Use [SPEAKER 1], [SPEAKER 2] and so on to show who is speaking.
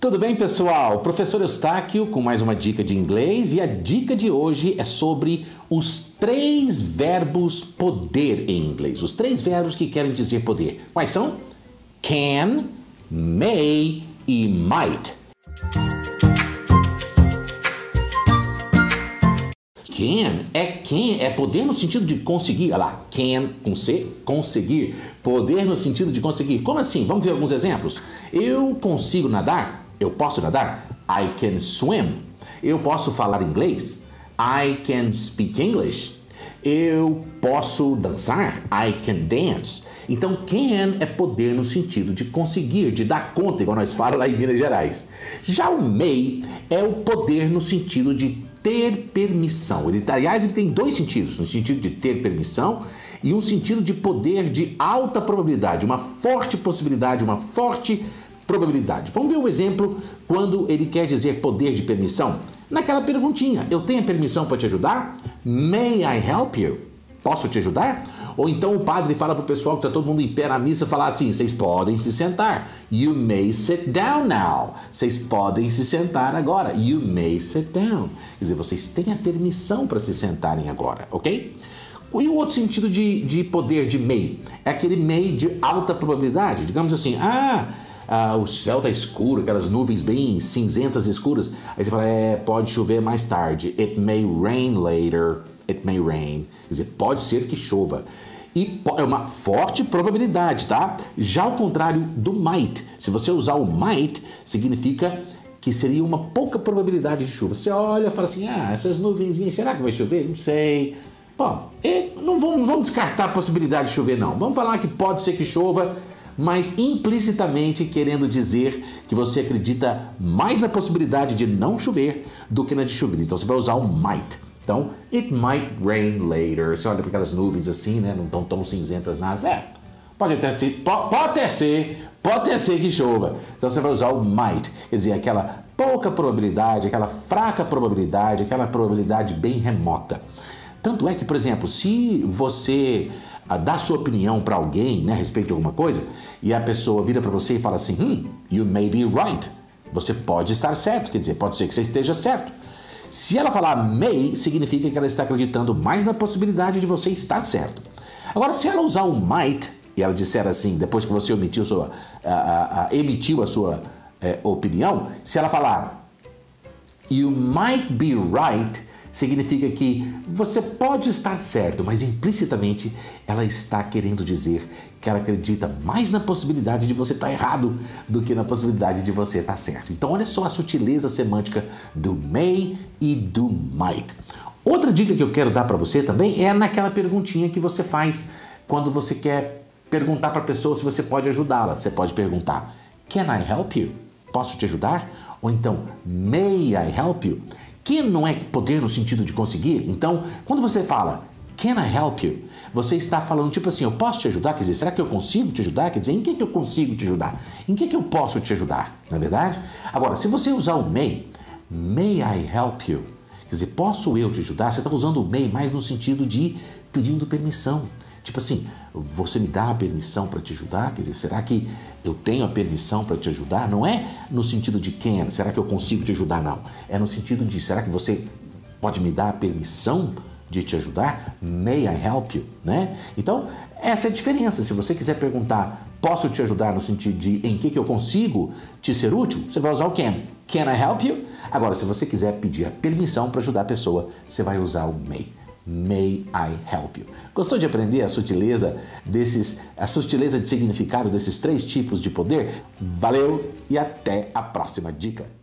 [SPEAKER 1] Tudo bem, pessoal? Professor Eustáquio com mais uma dica de inglês e a dica de hoje é sobre os três verbos poder em inglês. Os três verbos que querem dizer poder. Quais são? Can, may e might. Can é can, é poder no sentido de conseguir. Olha lá, can com C, conseguir. Poder no sentido de conseguir. Como assim? Vamos ver alguns exemplos. Eu consigo nadar? Eu posso nadar? I can swim. Eu posso falar inglês? I can speak English. Eu posso dançar? I can dance. Então, can é poder no sentido de conseguir, de dar conta, igual nós falamos lá em Minas Gerais. Já o may é o poder no sentido de ter permissão. Ele, aliás, ele tem dois sentidos: no sentido de ter permissão e um sentido de poder de alta probabilidade, uma forte possibilidade, uma forte probabilidade. Vamos ver um exemplo quando ele quer dizer poder de permissão? Naquela perguntinha: eu tenho permissão para te ajudar? May I help you? Posso te ajudar? Ou então o padre fala para o pessoal que está todo mundo em pé na missa falar assim: vocês podem se sentar. You may sit down now. Vocês podem se sentar agora. You may sit down. Quer dizer, vocês têm a permissão para se sentarem agora, ok? E o outro sentido de, de poder de may? É aquele may de alta probabilidade. Digamos assim, ah, ah, o céu está escuro, aquelas nuvens bem cinzentas escuras. Aí você fala, é, pode chover mais tarde. It may rain later it may rain. Quer dizer, pode ser que chova. E é uma forte probabilidade, tá? Já ao contrário do might. Se você usar o might, significa que seria uma pouca probabilidade de chuva. Você olha e fala assim: ah, essas nuvenzinhas, será que vai chover? Não sei. Bom, não vamos, não vamos descartar a possibilidade de chover, não. Vamos falar que pode ser que chova, mas implicitamente querendo dizer que você acredita mais na possibilidade de não chover do que na de chover. Então você vai usar o might. Então, it might rain later. Você olha para aquelas nuvens assim, né? Não estão tão cinzentas nada. É, pode até ser, pode, ser, pode ser que chova. Então você vai usar o might, quer dizer, aquela pouca probabilidade, aquela fraca probabilidade, aquela probabilidade bem remota. Tanto é que, por exemplo, se você ah, dá sua opinião para alguém né, a respeito de alguma coisa e a pessoa vira para você e fala assim: hmm, you may be right. Você pode estar certo, quer dizer, pode ser que você esteja certo. Se ela falar may, significa que ela está acreditando mais na possibilidade de você estar certo. Agora, se ela usar o might e ela disser assim, depois que você emitiu, sua, a, a, a, emitiu a sua é, opinião, se ela falar you might be right, significa que você pode estar certo, mas implicitamente ela está querendo dizer que ela acredita mais na possibilidade de você estar errado do que na possibilidade de você estar certo. Então, olha só a sutileza semântica do may e do might. Outra dica que eu quero dar para você também é naquela perguntinha que você faz quando você quer perguntar para a pessoa se você pode ajudá-la. Você pode perguntar: Can I help you? Posso te ajudar? Ou então, May I help you? Que não é poder no sentido de conseguir. Então, quando você fala Can I help you? Você está falando tipo assim, eu posso te ajudar? Quer dizer, será que eu consigo te ajudar? Quer dizer, em que, que eu consigo te ajudar? Em que, que eu posso te ajudar? Não é verdade? Agora, se você usar o may, may I help you? Quer dizer, posso eu te ajudar? Você está usando o may mais no sentido de pedindo permissão. Tipo assim, você me dá a permissão para te ajudar? Quer dizer, será que eu tenho a permissão para te ajudar? Não é no sentido de quem? Será que eu consigo te ajudar? Não. É no sentido de, será que você pode me dar a permissão de te ajudar? May I help you? Né? Então, essa é a diferença. Se você quiser perguntar, posso te ajudar no sentido de em que, que eu consigo te ser útil, você vai usar o can. Can I help you? Agora, se você quiser pedir a permissão para ajudar a pessoa, você vai usar o may. May I help you? Gostou de aprender a sutileza desses, a sutileza de significado desses três tipos de poder? Valeu e até a próxima dica.